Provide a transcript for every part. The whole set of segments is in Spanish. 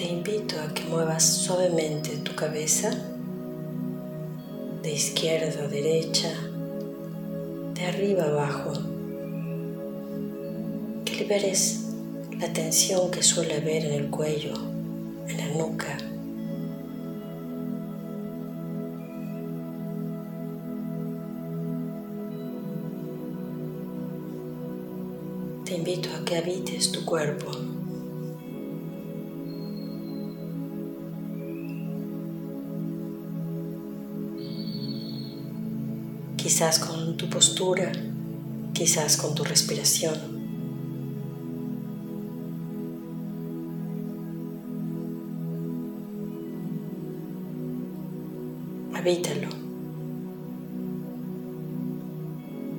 Te invito a que muevas suavemente tu cabeza de izquierda a derecha, de arriba a abajo, que liberes la tensión que suele haber en el cuello, en la nuca. Te invito a que habites tu cuerpo. Quizás con tu postura, quizás con tu respiración. Habítalo.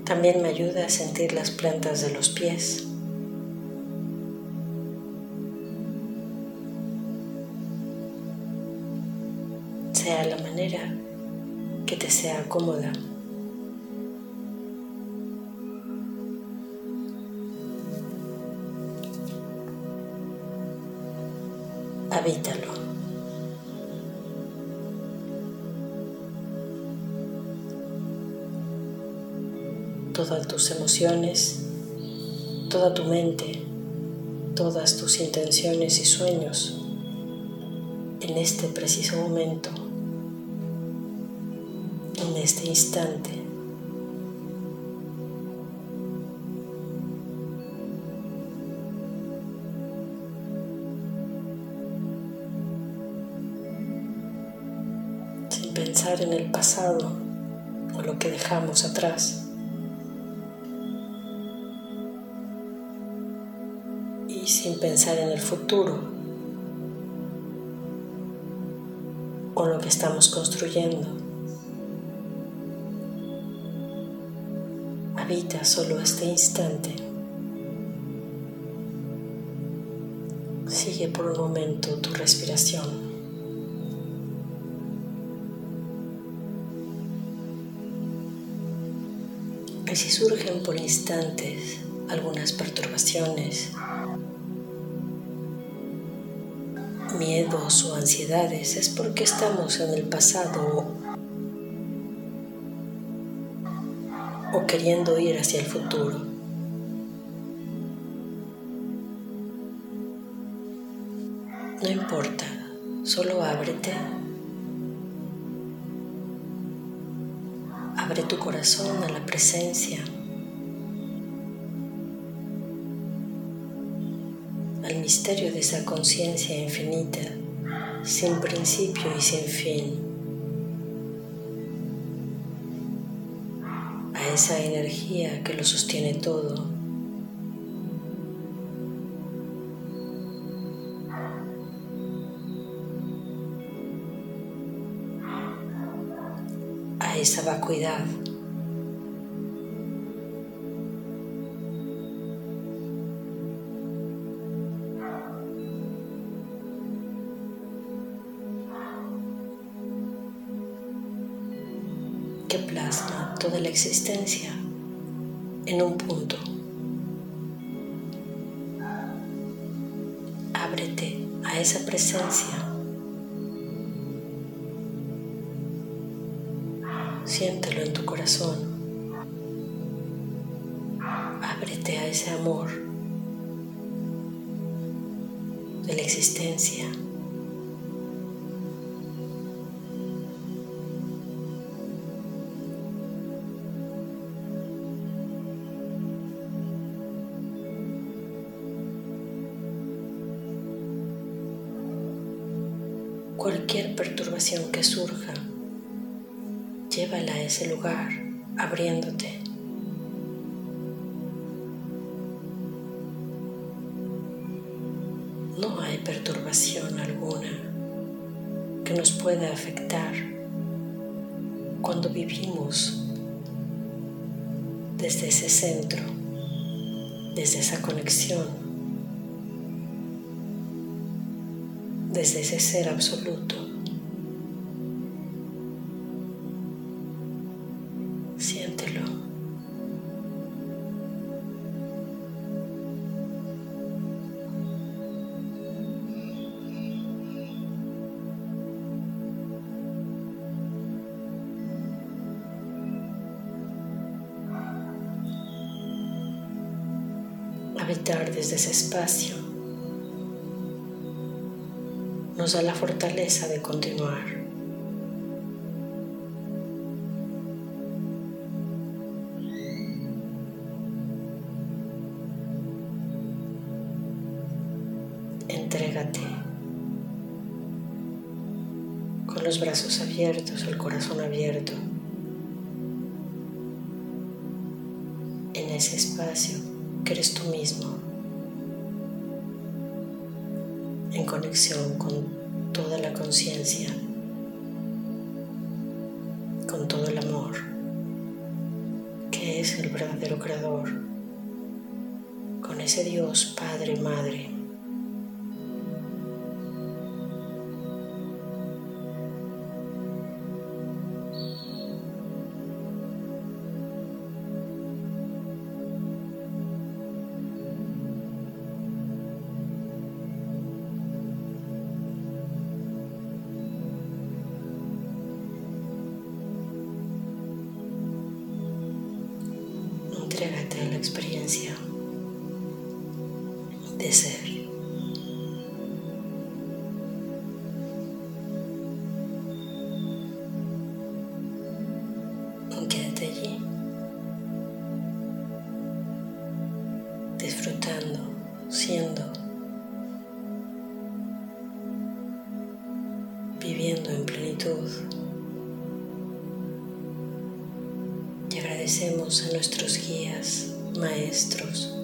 También me ayuda a sentir las plantas de los pies. Sea la manera que te sea cómoda. Habítalo. Todas tus emociones, toda tu mente, todas tus intenciones y sueños en este preciso momento, en este instante. Pensar en el pasado o lo que dejamos atrás. Y sin pensar en el futuro o lo que estamos construyendo. Habita solo este instante. Sigue por un momento tu respiración. Si surgen por instantes algunas perturbaciones, miedos o ansiedades, es porque estamos en el pasado o queriendo ir hacia el futuro. No importa, solo ábrete corazón a la presencia, al misterio de esa conciencia infinita, sin principio y sin fin, a esa energía que lo sostiene todo. esa vacuidad. Que plasma toda la existencia en un punto. Ábrete a esa presencia Siéntelo en tu corazón. Ábrete a ese amor de la existencia. Cualquier perturbación que surja llévala a ese lugar abriéndote. No hay perturbación alguna. que nos pueda afectar cuando vivimos desde ese centro, desde esa conexión, desde ese ser absoluto. habitar desde ese espacio nos da la fortaleza de continuar. Entrégate con los brazos abiertos, el corazón abierto en ese espacio que eres tú mismo, en conexión con toda la conciencia, con todo el amor, que es el verdadero creador, con ese Dios Padre, Madre de ser. Quédate allí, disfrutando, siendo, viviendo en plenitud. agradecemos a nuestros guías, maestros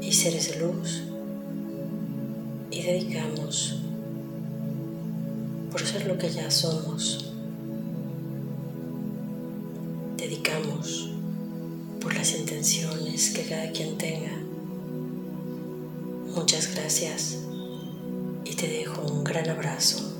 y seres de luz y dedicamos por ser lo que ya somos. Dedicamos por las intenciones que cada quien tenga. Muchas gracias y te dejo un gran abrazo.